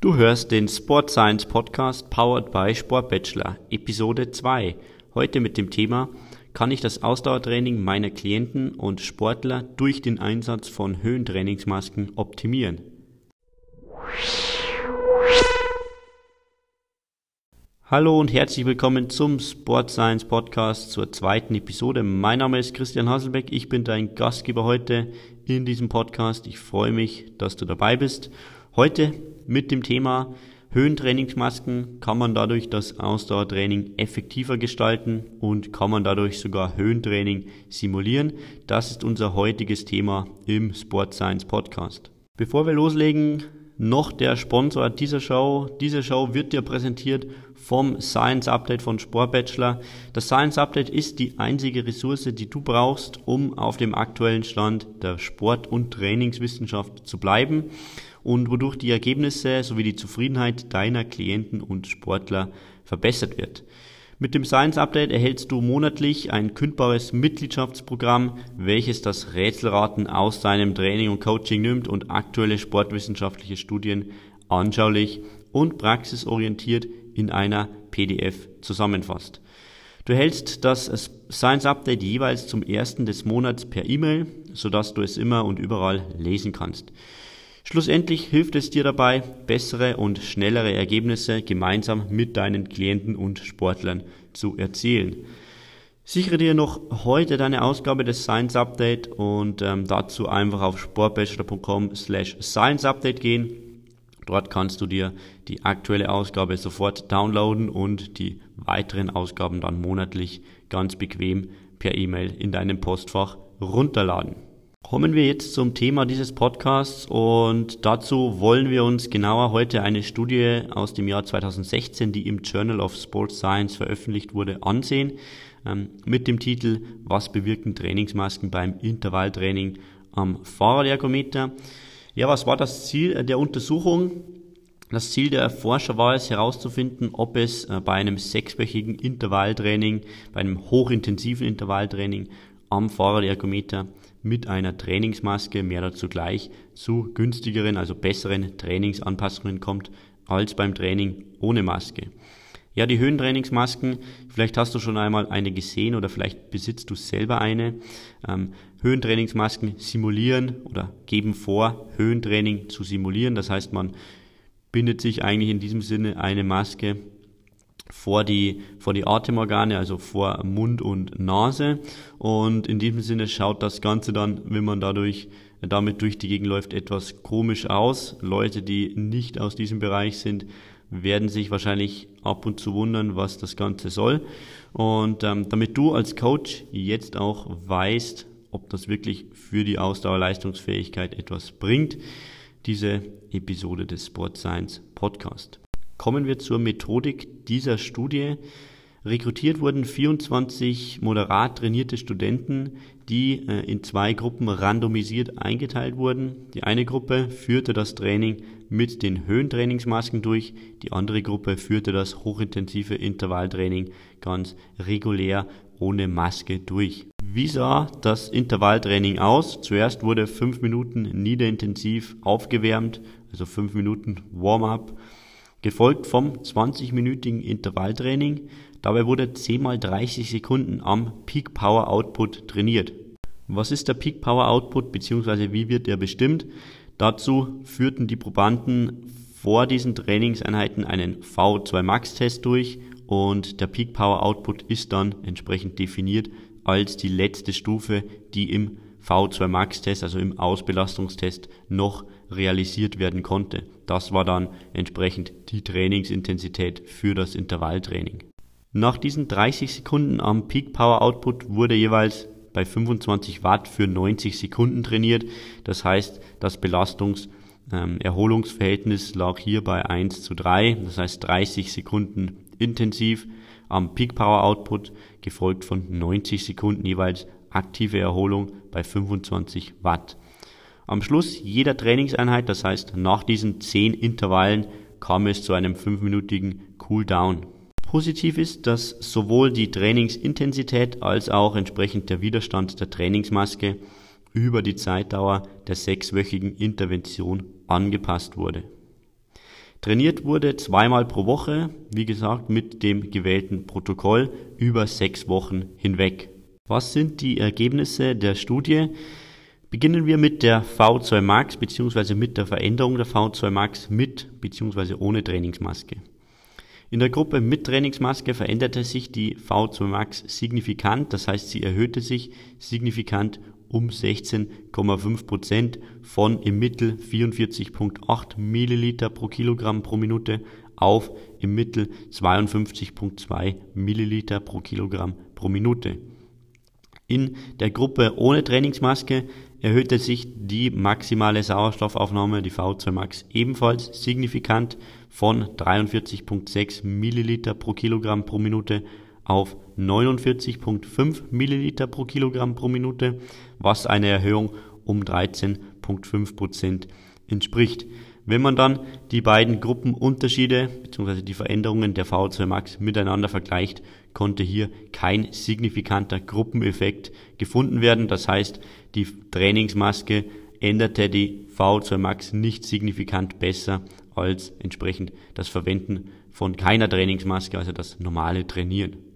Du hörst den Sport Science Podcast powered by Sport Bachelor, Episode 2. Heute mit dem Thema, kann ich das Ausdauertraining meiner Klienten und Sportler durch den Einsatz von Höhentrainingsmasken optimieren? Hallo und herzlich willkommen zum Sport Science Podcast zur zweiten Episode. Mein Name ist Christian Hasselbeck, ich bin dein Gastgeber heute in diesem Podcast. Ich freue mich, dass du dabei bist. Heute mit dem Thema Höhentrainingsmasken kann man dadurch das Ausdauertraining effektiver gestalten und kann man dadurch sogar Höhentraining simulieren. Das ist unser heutiges Thema im Sport Science Podcast. Bevor wir loslegen, noch der Sponsor dieser Show. Diese Show wird dir präsentiert vom Science Update von Sport Bachelor. Das Science Update ist die einzige Ressource, die du brauchst, um auf dem aktuellen Stand der Sport- und Trainingswissenschaft zu bleiben und wodurch die Ergebnisse sowie die Zufriedenheit deiner Klienten und Sportler verbessert wird. Mit dem Science Update erhältst du monatlich ein kündbares Mitgliedschaftsprogramm, welches das Rätselraten aus deinem Training und Coaching nimmt und aktuelle sportwissenschaftliche Studien anschaulich und praxisorientiert in einer PDF zusammenfasst. Du erhältst das Science Update jeweils zum ersten des Monats per E-Mail, sodass du es immer und überall lesen kannst. Schlussendlich hilft es dir dabei, bessere und schnellere Ergebnisse gemeinsam mit deinen Klienten und Sportlern zu erzielen. Sichere dir noch heute deine Ausgabe des Science Update und ähm, dazu einfach auf sportbachelor.com slash Science Update gehen. Dort kannst du dir die aktuelle Ausgabe sofort downloaden und die weiteren Ausgaben dann monatlich ganz bequem per E-Mail in deinem Postfach runterladen. Kommen wir jetzt zum Thema dieses Podcasts und dazu wollen wir uns genauer heute eine Studie aus dem Jahr 2016, die im Journal of Sports Science veröffentlicht wurde, ansehen ähm, mit dem Titel Was bewirken Trainingsmasken beim Intervalltraining am Fahrradergometer? Ja, was war das Ziel der Untersuchung? Das Ziel der Forscher war es herauszufinden, ob es äh, bei einem sechswöchigen Intervalltraining, bei einem hochintensiven Intervalltraining am Fahrradergometer mit einer Trainingsmaske mehr dazu gleich zu günstigeren, also besseren Trainingsanpassungen kommt als beim Training ohne Maske. Ja, die Höhentrainingsmasken, vielleicht hast du schon einmal eine gesehen oder vielleicht besitzt du selber eine. Ähm, Höhentrainingsmasken simulieren oder geben vor, Höhentraining zu simulieren. Das heißt, man bindet sich eigentlich in diesem Sinne eine Maske vor die, vor die Atemorgane, also vor Mund und Nase. Und in diesem Sinne schaut das Ganze dann, wenn man dadurch damit durch die Gegend läuft, etwas komisch aus. Leute, die nicht aus diesem Bereich sind, werden sich wahrscheinlich ab und zu wundern, was das Ganze soll. Und ähm, damit du als Coach jetzt auch weißt, ob das wirklich für die Ausdauerleistungsfähigkeit etwas bringt, diese Episode des Sport Science Podcast. Kommen wir zur Methodik dieser Studie. Rekrutiert wurden 24 moderat trainierte Studenten, die äh, in zwei Gruppen randomisiert eingeteilt wurden. Die eine Gruppe führte das Training mit den Höhentrainingsmasken durch, die andere Gruppe führte das hochintensive Intervalltraining ganz regulär ohne Maske durch. Wie sah das Intervalltraining aus? Zuerst wurde fünf Minuten niederintensiv aufgewärmt, also fünf Minuten Warm-up gefolgt vom 20-minütigen Intervalltraining. Dabei wurde 10 mal 30 Sekunden am Peak Power Output trainiert. Was ist der Peak Power Output bzw. wie wird er bestimmt? Dazu führten die Probanden vor diesen Trainingseinheiten einen V2 Max Test durch und der Peak Power Output ist dann entsprechend definiert als die letzte Stufe, die im V2 Max Test, also im Ausbelastungstest, noch realisiert werden konnte. Das war dann entsprechend die Trainingsintensität für das Intervalltraining. Nach diesen 30 Sekunden am Peak Power Output wurde jeweils bei 25 Watt für 90 Sekunden trainiert. Das heißt, das Belastungs- ähm, Erholungsverhältnis lag hier bei 1 zu 3, das heißt 30 Sekunden intensiv am Peak Power Output, gefolgt von 90 Sekunden jeweils aktive Erholung bei 25 Watt. Am Schluss jeder Trainingseinheit, das heißt nach diesen 10 Intervallen, kam es zu einem 5-minütigen Cooldown. Positiv ist, dass sowohl die Trainingsintensität als auch entsprechend der Widerstand der Trainingsmaske über die Zeitdauer der sechswöchigen Intervention angepasst wurde. Trainiert wurde zweimal pro Woche, wie gesagt, mit dem gewählten Protokoll über sechs Wochen hinweg. Was sind die Ergebnisse der Studie? Beginnen wir mit der V2 Max bzw. mit der Veränderung der V2 Max mit bzw. ohne Trainingsmaske. In der Gruppe mit Trainingsmaske veränderte sich die V2 Max signifikant, das heißt sie erhöhte sich signifikant um 16,5 Prozent von im Mittel 44,8 Milliliter pro Kilogramm pro Minute auf im Mittel 52,2 Milliliter pro Kilogramm pro Minute. In der Gruppe ohne Trainingsmaske erhöhte sich die maximale Sauerstoffaufnahme, die V2 Max, ebenfalls signifikant von 43,6 Milliliter pro Kilogramm pro Minute auf 49,5 Milliliter pro Kilogramm pro Minute, was eine Erhöhung um 13,5 Prozent entspricht. Wenn man dann die beiden Gruppenunterschiede bzw. die Veränderungen der VO2 Max miteinander vergleicht, konnte hier kein signifikanter Gruppeneffekt gefunden werden. Das heißt, die Trainingsmaske änderte die VO2 Max nicht signifikant besser als entsprechend das Verwenden von keiner Trainingsmaske, also das normale Trainieren.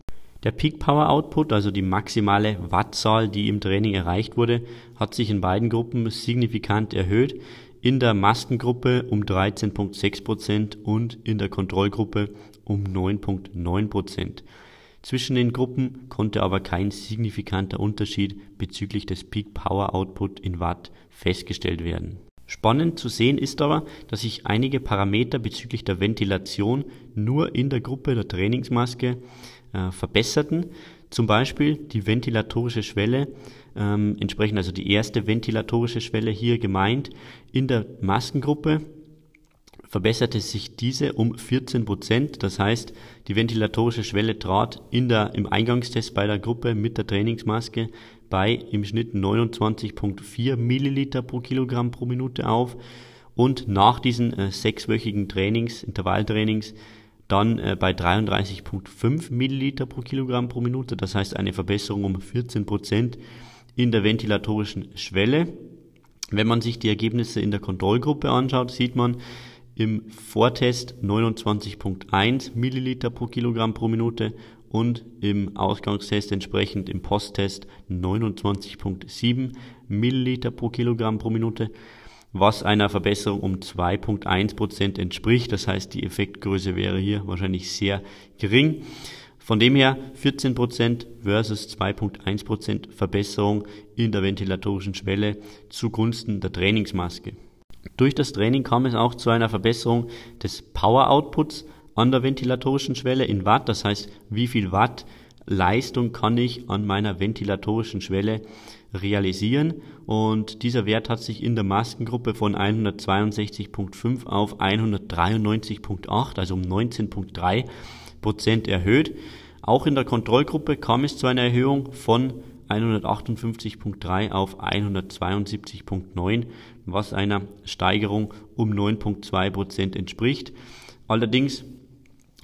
Der Peak Power Output, also die maximale Wattzahl, die im Training erreicht wurde, hat sich in beiden Gruppen signifikant erhöht. In der Maskengruppe um 13,6% und in der Kontrollgruppe um 9,9%. Zwischen den Gruppen konnte aber kein signifikanter Unterschied bezüglich des Peak Power Output in Watt festgestellt werden. Spannend zu sehen ist aber, dass sich einige Parameter bezüglich der Ventilation nur in der Gruppe der Trainingsmaske äh, verbesserten. Zum Beispiel die ventilatorische Schwelle, ähm, entsprechend also die erste ventilatorische Schwelle hier gemeint. In der Maskengruppe verbesserte sich diese um 14 Prozent. Das heißt, die ventilatorische Schwelle trat in der, im Eingangstest bei der Gruppe mit der Trainingsmaske bei im Schnitt 29,4 Milliliter pro Kilogramm pro Minute auf. Und nach diesen äh, sechswöchigen Trainings, Intervalltrainings, dann äh, bei 33,5 Milliliter pro Kilogramm pro Minute, das heißt eine Verbesserung um 14 Prozent in der ventilatorischen Schwelle. Wenn man sich die Ergebnisse in der Kontrollgruppe anschaut, sieht man im Vortest 29,1 Milliliter pro Kilogramm pro Minute und im Ausgangstest entsprechend im Posttest 29,7 Milliliter pro Kilogramm pro Minute was einer Verbesserung um 2,1 Prozent entspricht. Das heißt, die Effektgröße wäre hier wahrscheinlich sehr gering. Von dem her 14 Prozent versus 2,1 Prozent Verbesserung in der ventilatorischen Schwelle zugunsten der Trainingsmaske. Durch das Training kam es auch zu einer Verbesserung des Power Outputs an der ventilatorischen Schwelle in Watt. Das heißt, wie viel Watt Leistung kann ich an meiner ventilatorischen Schwelle realisieren und dieser Wert hat sich in der Maskengruppe von 162.5 auf 193.8, also um 19.3 Prozent erhöht. Auch in der Kontrollgruppe kam es zu einer Erhöhung von 158.3 auf 172.9, was einer Steigerung um 9.2 Prozent entspricht. Allerdings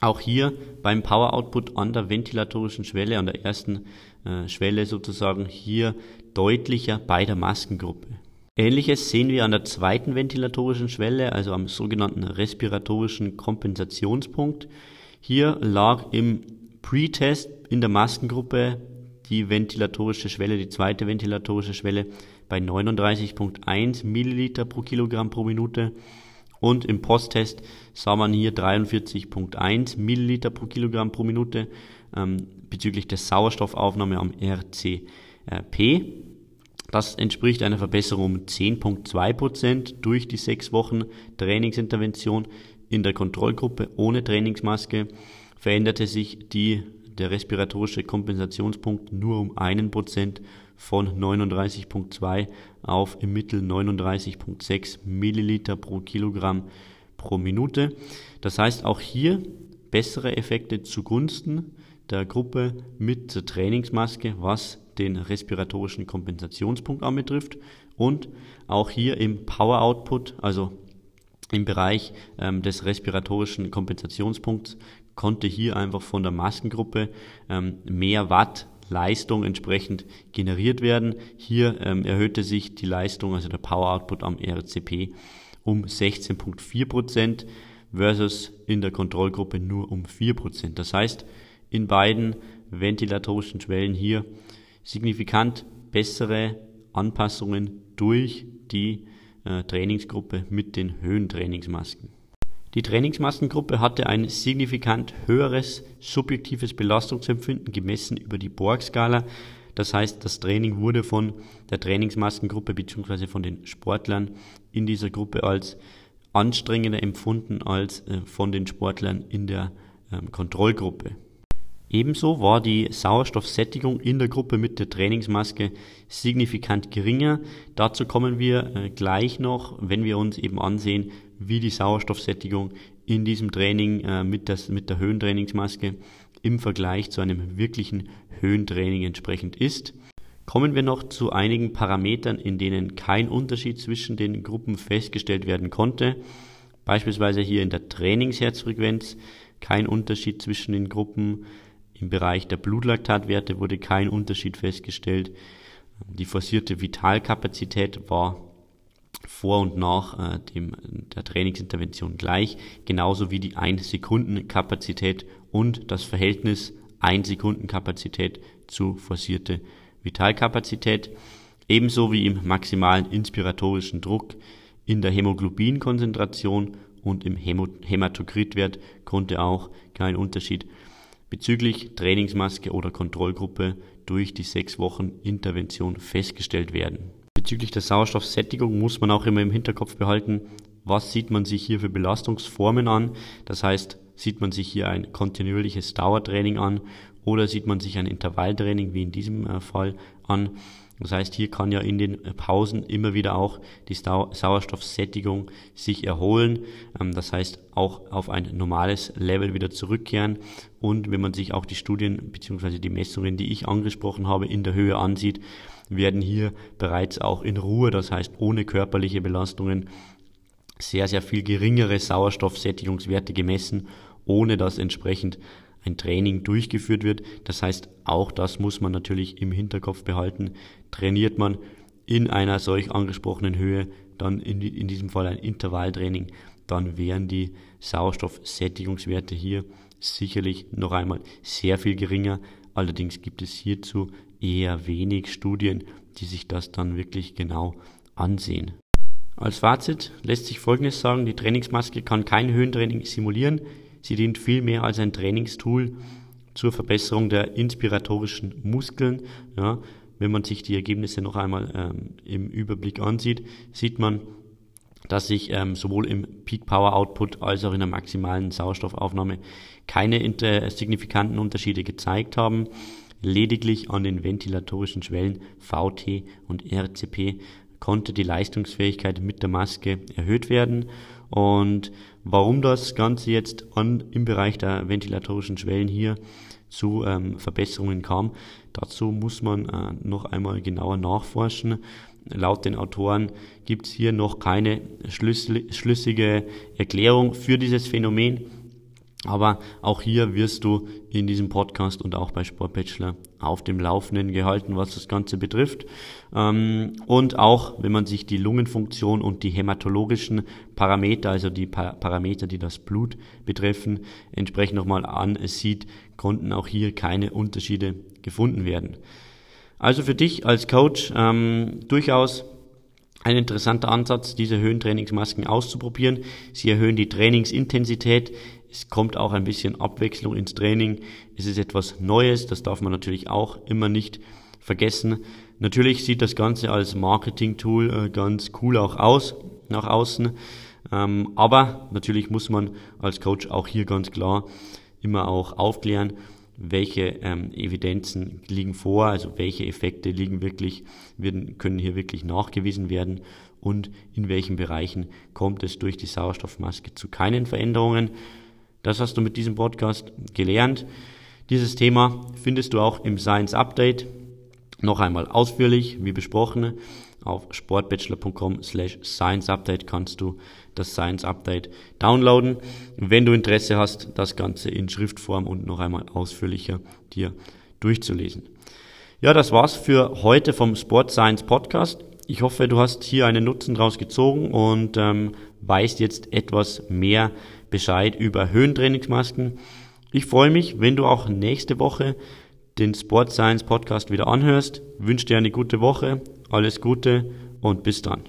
auch hier beim Power Output an der ventilatorischen Schwelle, an der ersten äh, Schwelle sozusagen, hier deutlicher bei der Maskengruppe. Ähnliches sehen wir an der zweiten ventilatorischen Schwelle, also am sogenannten respiratorischen Kompensationspunkt. Hier lag im Pre-Test in der Maskengruppe die ventilatorische Schwelle, die zweite ventilatorische Schwelle bei 39,1 Milliliter pro Kilogramm pro Minute und im Posttest sah man hier 43,1 Milliliter pro Kilogramm pro Minute ähm, bezüglich der Sauerstoffaufnahme am RCP. Das entspricht einer Verbesserung um 10,2 Prozent durch die sechs Wochen Trainingsintervention. In der Kontrollgruppe ohne Trainingsmaske veränderte sich die, der respiratorische Kompensationspunkt nur um einen Prozent von 39,2 auf im Mittel 39,6 Milliliter pro Kilogramm pro Minute. Das heißt auch hier bessere Effekte zugunsten der Gruppe mit der Trainingsmaske, was den respiratorischen Kompensationspunkt anbetrifft und auch hier im Power Output, also im Bereich ähm, des respiratorischen Kompensationspunkts, konnte hier einfach von der Maskengruppe ähm, mehr Watt Leistung entsprechend generiert werden. Hier ähm, erhöhte sich die Leistung, also der Power Output am RCP um 16,4 Prozent versus in der Kontrollgruppe nur um 4%. Das heißt, in beiden ventilatorischen Schwellen hier signifikant bessere Anpassungen durch die äh, Trainingsgruppe mit den Höhentrainingsmasken. Die Trainingsmaskengruppe hatte ein signifikant höheres subjektives Belastungsempfinden gemessen über die Borg-Skala. Das heißt, das Training wurde von der Trainingsmaskengruppe bzw. von den Sportlern in dieser Gruppe als anstrengender empfunden als äh, von den Sportlern in der ähm, Kontrollgruppe. Ebenso war die Sauerstoffsättigung in der Gruppe mit der Trainingsmaske signifikant geringer. Dazu kommen wir äh, gleich noch, wenn wir uns eben ansehen, wie die Sauerstoffsättigung in diesem Training äh, mit, das, mit der Höhentrainingsmaske im Vergleich zu einem wirklichen Höhentraining entsprechend ist. Kommen wir noch zu einigen Parametern, in denen kein Unterschied zwischen den Gruppen festgestellt werden konnte. Beispielsweise hier in der Trainingsherzfrequenz kein Unterschied zwischen den Gruppen. Im Bereich der Blutlaktatwerte wurde kein Unterschied festgestellt. Die forcierte Vitalkapazität war vor und nach äh, dem, der Trainingsintervention gleich, genauso wie die 1-Sekunden-Kapazität und das Verhältnis 1-Sekunden-Kapazität zu forcierte Vitalkapazität, ebenso wie im maximalen inspiratorischen Druck in der Hämoglobinkonzentration und im Hämatokritwert konnte auch kein Unterschied bezüglich Trainingsmaske oder Kontrollgruppe durch die sechs Wochen Intervention festgestellt werden. Bezüglich der Sauerstoffsättigung muss man auch immer im Hinterkopf behalten, was sieht man sich hier für Belastungsformen an. Das heißt, sieht man sich hier ein kontinuierliches Dauertraining an oder sieht man sich ein Intervalltraining wie in diesem äh, Fall an. Das heißt, hier kann ja in den Pausen immer wieder auch die Sauerstoffsättigung sich erholen. Ähm, das heißt, auch auf ein normales Level wieder zurückkehren. Und wenn man sich auch die Studien bzw. die Messungen, die ich angesprochen habe, in der Höhe ansieht, werden hier bereits auch in Ruhe, das heißt ohne körperliche Belastungen, sehr, sehr viel geringere Sauerstoffsättigungswerte gemessen, ohne dass entsprechend ein Training durchgeführt wird. Das heißt, auch das muss man natürlich im Hinterkopf behalten. Trainiert man in einer solch angesprochenen Höhe, dann in, in diesem Fall ein Intervalltraining, dann wären die Sauerstoffsättigungswerte hier sicherlich noch einmal sehr viel geringer. Allerdings gibt es hierzu eher wenig Studien, die sich das dann wirklich genau ansehen. Als Fazit lässt sich Folgendes sagen, die Trainingsmaske kann kein Höhentraining simulieren, sie dient vielmehr als ein Trainingstool zur Verbesserung der inspiratorischen Muskeln. Ja, wenn man sich die Ergebnisse noch einmal ähm, im Überblick ansieht, sieht man, dass sich ähm, sowohl im Peak Power Output als auch in der maximalen Sauerstoffaufnahme keine inter signifikanten Unterschiede gezeigt haben. Lediglich an den ventilatorischen Schwellen VT und RCP konnte die Leistungsfähigkeit mit der Maske erhöht werden. Und warum das Ganze jetzt an, im Bereich der ventilatorischen Schwellen hier zu ähm, Verbesserungen kam, dazu muss man äh, noch einmal genauer nachforschen. Laut den Autoren gibt es hier noch keine schlüssige Erklärung für dieses Phänomen. Aber auch hier wirst du in diesem Podcast und auch bei Sportbachelor auf dem Laufenden gehalten, was das Ganze betrifft. Ähm, und auch, wenn man sich die Lungenfunktion und die hämatologischen Parameter, also die Parameter, die das Blut betreffen, entsprechend nochmal ansieht, konnten auch hier keine Unterschiede gefunden werden. Also für dich als Coach ähm, durchaus ein interessanter Ansatz, diese Höhentrainingsmasken auszuprobieren. Sie erhöhen die Trainingsintensität, es kommt auch ein bisschen Abwechslung ins Training. Es ist etwas Neues, das darf man natürlich auch immer nicht vergessen. Natürlich sieht das Ganze als Marketing-Tool äh, ganz cool auch aus, nach außen. Ähm, aber natürlich muss man als Coach auch hier ganz klar immer auch aufklären, welche ähm, Evidenzen liegen vor, also welche Effekte liegen wirklich, können hier wirklich nachgewiesen werden und in welchen Bereichen kommt es durch die Sauerstoffmaske zu keinen Veränderungen. Das hast du mit diesem Podcast gelernt. Dieses Thema findest du auch im Science Update noch einmal ausführlich, wie besprochen. Auf sportbachelor.com slash Science Update kannst du das Science Update downloaden, wenn du Interesse hast, das Ganze in Schriftform und noch einmal ausführlicher dir durchzulesen. Ja, das war's für heute vom Sport Science Podcast. Ich hoffe, du hast hier einen Nutzen draus gezogen und ähm, weißt jetzt etwas mehr Bescheid über Höhentrainingsmasken. Ich freue mich, wenn du auch nächste Woche den Sport Science Podcast wieder anhörst. wünsche dir eine gute Woche, alles Gute und bis dann.